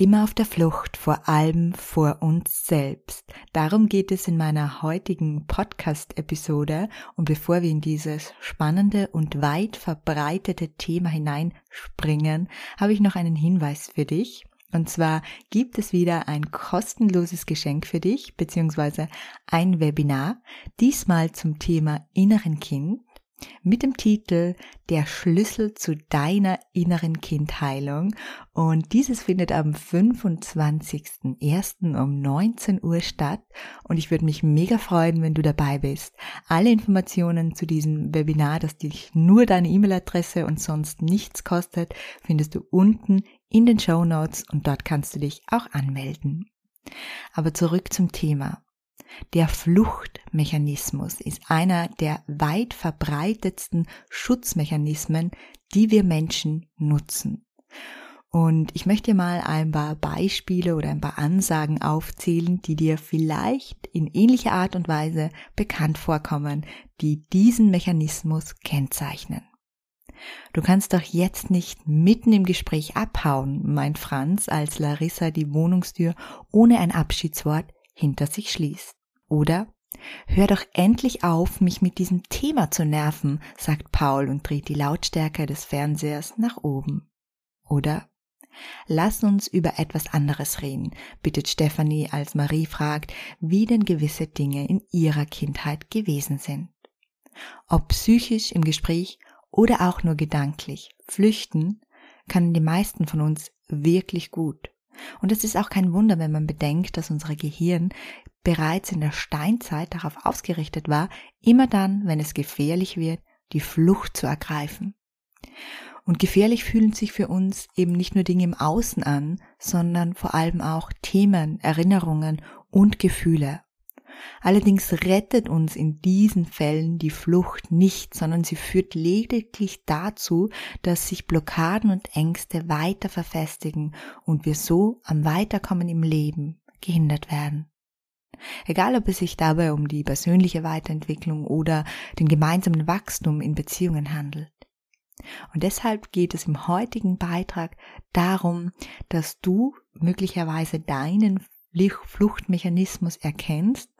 Immer auf der Flucht vor allem vor uns selbst. Darum geht es in meiner heutigen Podcast-Episode. Und bevor wir in dieses spannende und weit verbreitete Thema hineinspringen, habe ich noch einen Hinweis für dich. Und zwar gibt es wieder ein kostenloses Geschenk für dich, beziehungsweise ein Webinar, diesmal zum Thema inneren Kind mit dem Titel Der Schlüssel zu deiner inneren Kindheilung. Und dieses findet am 25.01. um 19 Uhr statt. Und ich würde mich mega freuen, wenn du dabei bist. Alle Informationen zu diesem Webinar, das dich nur deine E-Mail-Adresse und sonst nichts kostet, findest du unten in den Show Notes und dort kannst du dich auch anmelden. Aber zurück zum Thema. Der Fluchtmechanismus ist einer der weit verbreitetsten Schutzmechanismen, die wir Menschen nutzen. Und ich möchte mal ein paar Beispiele oder ein paar Ansagen aufzählen, die dir vielleicht in ähnlicher Art und Weise bekannt vorkommen, die diesen Mechanismus kennzeichnen. Du kannst doch jetzt nicht mitten im Gespräch abhauen, meint Franz, als Larissa die Wohnungstür ohne ein Abschiedswort hinter sich schließt. Oder Hör doch endlich auf, mich mit diesem Thema zu nerven, sagt Paul und dreht die Lautstärke des Fernsehers nach oben. Oder Lass uns über etwas anderes reden, bittet Stephanie, als Marie fragt, wie denn gewisse Dinge in ihrer Kindheit gewesen sind. Ob psychisch im Gespräch oder auch nur gedanklich, flüchten können die meisten von uns wirklich gut. Und es ist auch kein Wunder, wenn man bedenkt, dass unser Gehirn bereits in der Steinzeit darauf ausgerichtet war, immer dann, wenn es gefährlich wird, die Flucht zu ergreifen. Und gefährlich fühlen sich für uns eben nicht nur Dinge im Außen an, sondern vor allem auch Themen, Erinnerungen und Gefühle. Allerdings rettet uns in diesen Fällen die Flucht nicht, sondern sie führt lediglich dazu, dass sich Blockaden und Ängste weiter verfestigen und wir so am Weiterkommen im Leben gehindert werden. Egal ob es sich dabei um die persönliche Weiterentwicklung oder den gemeinsamen Wachstum in Beziehungen handelt. Und deshalb geht es im heutigen Beitrag darum, dass du möglicherweise deinen Fluchtmechanismus erkennst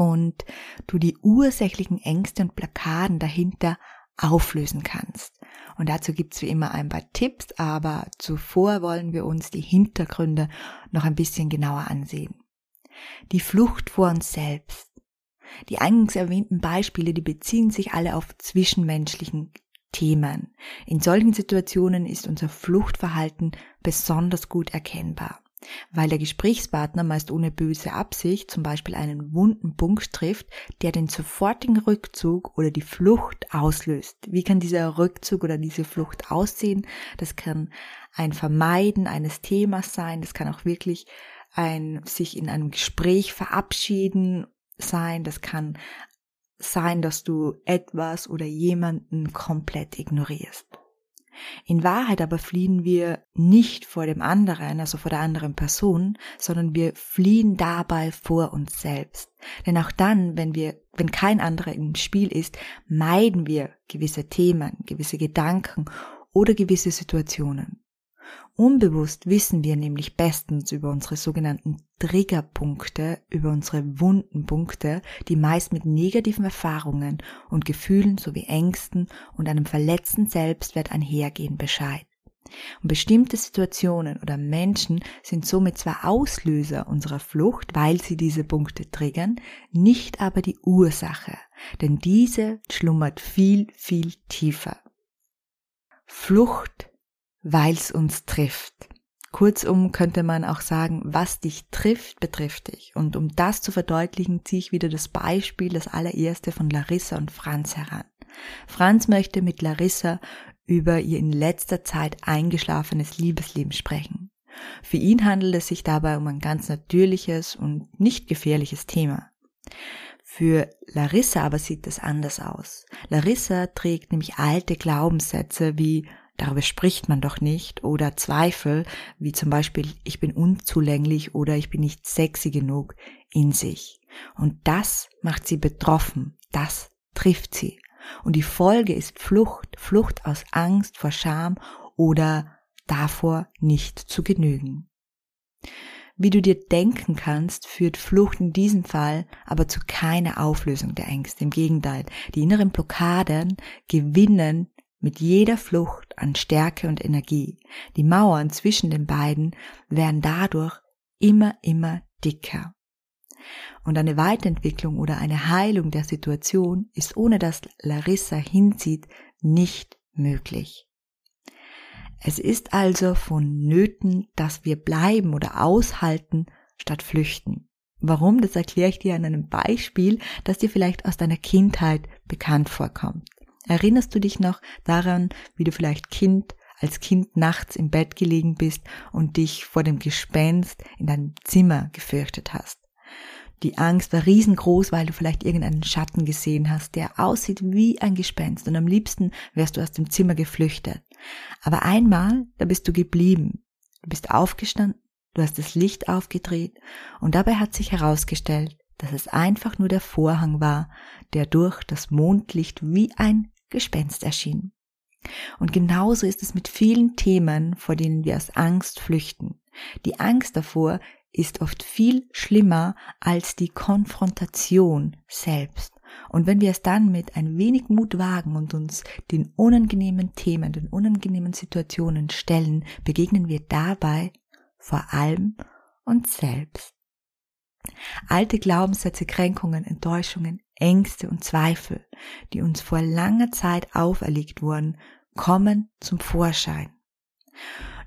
und du die ursächlichen Ängste und Blockaden dahinter auflösen kannst. Und dazu gibt's wie immer ein paar Tipps, aber zuvor wollen wir uns die Hintergründe noch ein bisschen genauer ansehen. Die Flucht vor uns selbst. Die eingangs erwähnten Beispiele, die beziehen sich alle auf zwischenmenschlichen Themen. In solchen Situationen ist unser Fluchtverhalten besonders gut erkennbar weil der Gesprächspartner meist ohne böse Absicht zum Beispiel einen wunden Punkt trifft, der den sofortigen Rückzug oder die Flucht auslöst. Wie kann dieser Rückzug oder diese Flucht aussehen? Das kann ein Vermeiden eines Themas sein, das kann auch wirklich ein sich in einem Gespräch verabschieden sein, das kann sein, dass du etwas oder jemanden komplett ignorierst. In Wahrheit aber fliehen wir nicht vor dem anderen, also vor der anderen Person, sondern wir fliehen dabei vor uns selbst. Denn auch dann, wenn wir, wenn kein anderer im Spiel ist, meiden wir gewisse Themen, gewisse Gedanken oder gewisse Situationen. Unbewusst wissen wir nämlich bestens über unsere sogenannten Triggerpunkte, über unsere Wundenpunkte, die meist mit negativen Erfahrungen und Gefühlen sowie Ängsten und einem verletzten Selbstwert einhergehen Bescheid. Und bestimmte Situationen oder Menschen sind somit zwar Auslöser unserer Flucht, weil sie diese Punkte triggern, nicht aber die Ursache, denn diese schlummert viel, viel tiefer. Flucht weil es uns trifft. Kurzum könnte man auch sagen, was dich trifft, betrifft dich. Und um das zu verdeutlichen, ziehe ich wieder das Beispiel, das allererste von Larissa und Franz heran. Franz möchte mit Larissa über ihr in letzter Zeit eingeschlafenes Liebesleben sprechen. Für ihn handelt es sich dabei um ein ganz natürliches und nicht gefährliches Thema. Für Larissa aber sieht es anders aus. Larissa trägt nämlich alte Glaubenssätze wie darüber spricht man doch nicht oder Zweifel wie zum Beispiel ich bin unzulänglich oder ich bin nicht sexy genug in sich. Und das macht sie betroffen, das trifft sie. Und die Folge ist Flucht, Flucht aus Angst vor Scham oder davor nicht zu genügen. Wie du dir denken kannst, führt Flucht in diesem Fall aber zu keiner Auflösung der Ängste. Im Gegenteil, die inneren Blockaden gewinnen mit jeder Flucht an Stärke und Energie. Die Mauern zwischen den beiden werden dadurch immer, immer dicker. Und eine Weiterentwicklung oder eine Heilung der Situation ist ohne dass Larissa hinzieht nicht möglich. Es ist also vonnöten, dass wir bleiben oder aushalten, statt flüchten. Warum, das erkläre ich dir an einem Beispiel, das dir vielleicht aus deiner Kindheit bekannt vorkommt. Erinnerst du dich noch daran, wie du vielleicht Kind als Kind nachts im Bett gelegen bist und dich vor dem Gespenst in deinem Zimmer gefürchtet hast? Die Angst war riesengroß, weil du vielleicht irgendeinen Schatten gesehen hast, der aussieht wie ein Gespenst und am liebsten wärst du aus dem Zimmer geflüchtet. Aber einmal, da bist du geblieben. Du bist aufgestanden, du hast das Licht aufgedreht und dabei hat sich herausgestellt, dass es einfach nur der Vorhang war, der durch das Mondlicht wie ein Gespenst erschien. Und genauso ist es mit vielen Themen, vor denen wir aus Angst flüchten. Die Angst davor ist oft viel schlimmer als die Konfrontation selbst. Und wenn wir es dann mit ein wenig Mut wagen und uns den unangenehmen Themen, den unangenehmen Situationen stellen, begegnen wir dabei vor allem uns selbst. Alte Glaubenssätze, Kränkungen, Enttäuschungen, Ängste und Zweifel, die uns vor langer Zeit auferlegt wurden, kommen zum Vorschein.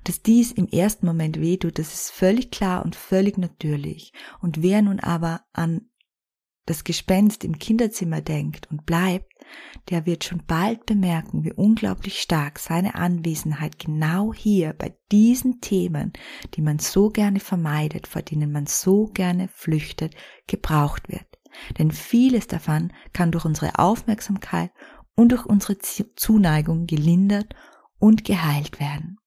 Dass dies im ersten Moment wehtut, das ist völlig klar und völlig natürlich. Und wer nun aber an das Gespenst im Kinderzimmer denkt und bleibt, der wird schon bald bemerken, wie unglaublich stark seine Anwesenheit genau hier bei diesen Themen, die man so gerne vermeidet, vor denen man so gerne flüchtet, gebraucht wird. Denn vieles davon kann durch unsere Aufmerksamkeit und durch unsere Zuneigung gelindert und geheilt werden.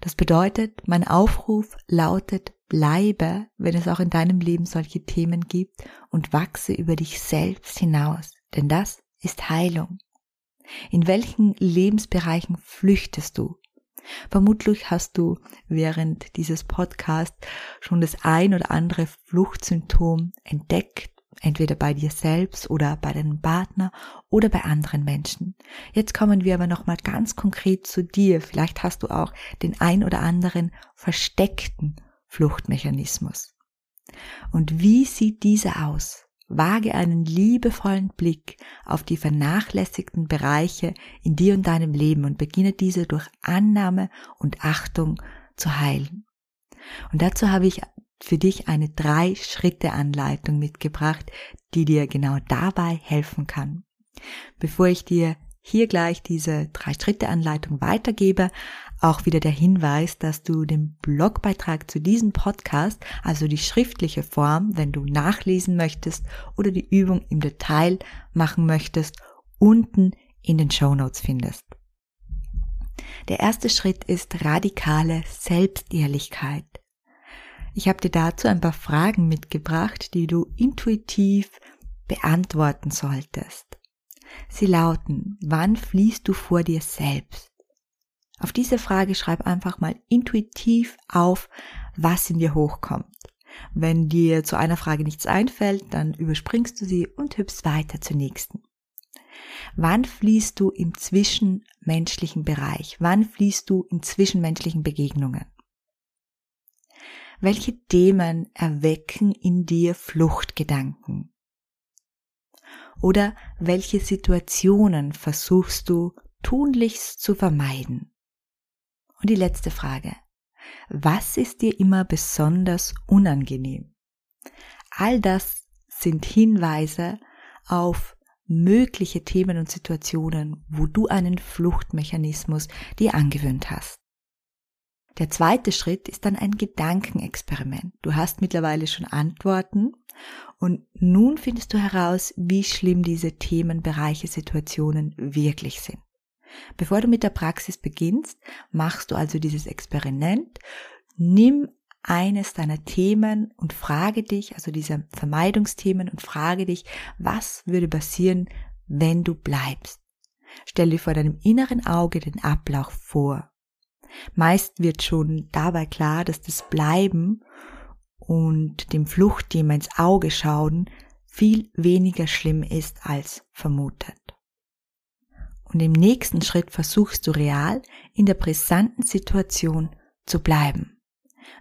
Das bedeutet, mein Aufruf lautet, bleibe, wenn es auch in deinem Leben solche Themen gibt und wachse über dich selbst hinaus, denn das ist Heilung. In welchen Lebensbereichen flüchtest du? Vermutlich hast du während dieses Podcasts schon das ein oder andere Fluchtsymptom entdeckt entweder bei dir selbst oder bei deinem Partner oder bei anderen Menschen. Jetzt kommen wir aber nochmal ganz konkret zu dir. Vielleicht hast du auch den ein oder anderen versteckten Fluchtmechanismus. Und wie sieht dieser aus? Wage einen liebevollen Blick auf die vernachlässigten Bereiche in dir und deinem Leben und beginne diese durch Annahme und Achtung zu heilen. Und dazu habe ich für dich eine Drei-Schritte-Anleitung mitgebracht, die dir genau dabei helfen kann. Bevor ich dir hier gleich diese Drei-Schritte-Anleitung weitergebe, auch wieder der Hinweis, dass du den Blogbeitrag zu diesem Podcast, also die schriftliche Form, wenn du nachlesen möchtest oder die Übung im Detail machen möchtest, unten in den Show Notes findest. Der erste Schritt ist radikale Selbstehrlichkeit. Ich habe dir dazu ein paar Fragen mitgebracht, die du intuitiv beantworten solltest. Sie lauten, wann fließt du vor dir selbst? Auf diese Frage schreib einfach mal intuitiv auf, was in dir hochkommt. Wenn dir zu einer Frage nichts einfällt, dann überspringst du sie und hüpfst weiter zur nächsten. Wann fließt du im zwischenmenschlichen Bereich? Wann fließt du in zwischenmenschlichen Begegnungen? Welche Themen erwecken in dir Fluchtgedanken? Oder welche Situationen versuchst du tunlichst zu vermeiden? Und die letzte Frage. Was ist dir immer besonders unangenehm? All das sind Hinweise auf mögliche Themen und Situationen, wo du einen Fluchtmechanismus dir angewöhnt hast. Der zweite Schritt ist dann ein Gedankenexperiment. Du hast mittlerweile schon Antworten und nun findest du heraus, wie schlimm diese Themenbereiche, Situationen wirklich sind. Bevor du mit der Praxis beginnst, machst du also dieses Experiment. Nimm eines deiner Themen und frage dich, also diese Vermeidungsthemen und frage dich, was würde passieren, wenn du bleibst. Stell dir vor deinem inneren Auge den Ablauf vor. Meist wird schon dabei klar, dass das Bleiben und dem Fluchtthema ins Auge schauen viel weniger schlimm ist als vermutet. Und im nächsten Schritt versuchst du real in der brisanten Situation zu bleiben.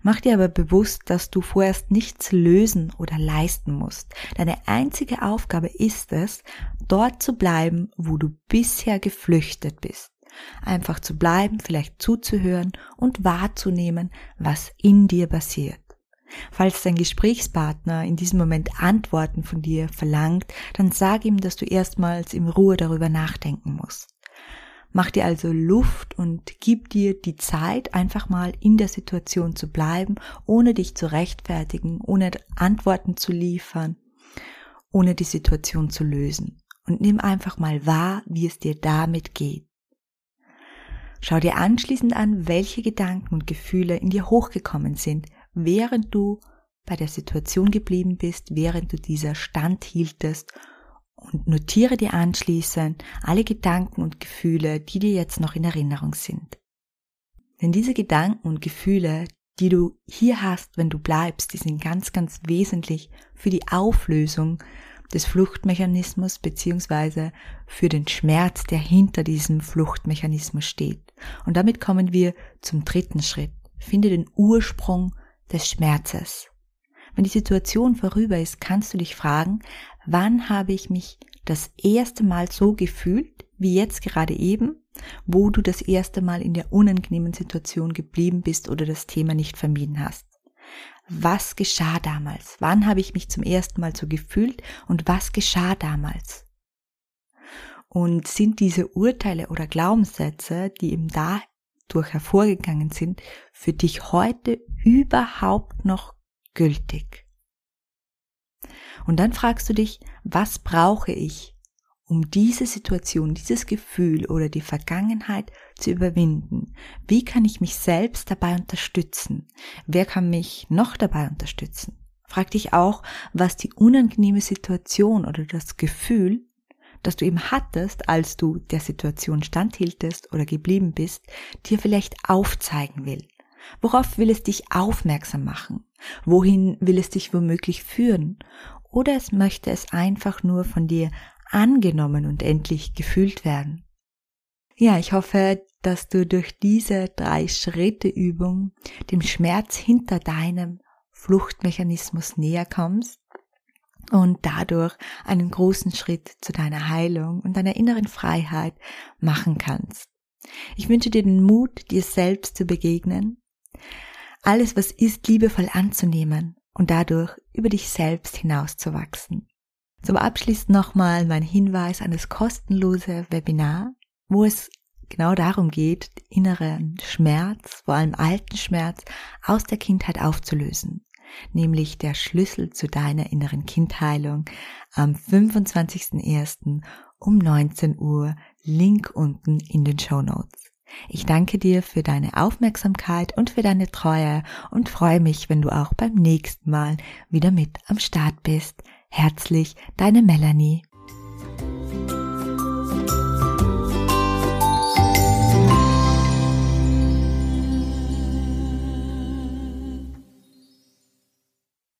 Mach dir aber bewusst, dass du vorerst nichts lösen oder leisten musst. Deine einzige Aufgabe ist es, dort zu bleiben, wo du bisher geflüchtet bist. Einfach zu bleiben, vielleicht zuzuhören und wahrzunehmen, was in dir passiert. Falls dein Gesprächspartner in diesem Moment Antworten von dir verlangt, dann sag ihm, dass du erstmals in Ruhe darüber nachdenken musst. Mach dir also Luft und gib dir die Zeit, einfach mal in der Situation zu bleiben, ohne dich zu rechtfertigen, ohne Antworten zu liefern, ohne die Situation zu lösen. Und nimm einfach mal wahr, wie es dir damit geht. Schau dir anschließend an, welche Gedanken und Gefühle in dir hochgekommen sind, während du bei der Situation geblieben bist, während du dieser Stand hieltest und notiere dir anschließend alle Gedanken und Gefühle, die dir jetzt noch in Erinnerung sind. Denn diese Gedanken und Gefühle, die du hier hast, wenn du bleibst, die sind ganz, ganz wesentlich für die Auflösung des Fluchtmechanismus beziehungsweise für den Schmerz, der hinter diesem Fluchtmechanismus steht. Und damit kommen wir zum dritten Schritt. Finde den Ursprung des Schmerzes. Wenn die Situation vorüber ist, kannst du dich fragen, wann habe ich mich das erste Mal so gefühlt, wie jetzt gerade eben, wo du das erste Mal in der unangenehmen Situation geblieben bist oder das Thema nicht vermieden hast. Was geschah damals? Wann habe ich mich zum ersten Mal so gefühlt und was geschah damals? Und sind diese Urteile oder Glaubenssätze, die eben dadurch hervorgegangen sind, für dich heute überhaupt noch gültig? Und dann fragst du dich, was brauche ich, um diese Situation, dieses Gefühl oder die Vergangenheit zu überwinden? Wie kann ich mich selbst dabei unterstützen? Wer kann mich noch dabei unterstützen? Frag dich auch, was die unangenehme Situation oder das Gefühl, das du eben hattest, als du der Situation standhieltest oder geblieben bist, dir vielleicht aufzeigen will. Worauf will es dich aufmerksam machen? Wohin will es dich womöglich führen? Oder es möchte es einfach nur von dir angenommen und endlich gefühlt werden? Ja, ich hoffe, dass du durch diese drei Schritte Übung dem Schmerz hinter deinem Fluchtmechanismus näher kommst und dadurch einen großen Schritt zu deiner Heilung und deiner inneren Freiheit machen kannst. Ich wünsche dir den Mut, dir selbst zu begegnen, alles, was ist, liebevoll anzunehmen und dadurch über dich selbst hinauszuwachsen. Zum Abschluss nochmal mein Hinweis an das kostenlose Webinar, wo es genau darum geht, inneren Schmerz, vor allem alten Schmerz, aus der Kindheit aufzulösen. Nämlich der Schlüssel zu deiner inneren Kindheilung am 25.01. um 19 Uhr, Link unten in den Show Notes. Ich danke dir für deine Aufmerksamkeit und für deine Treue und freue mich, wenn du auch beim nächsten Mal wieder mit am Start bist. Herzlich, deine Melanie.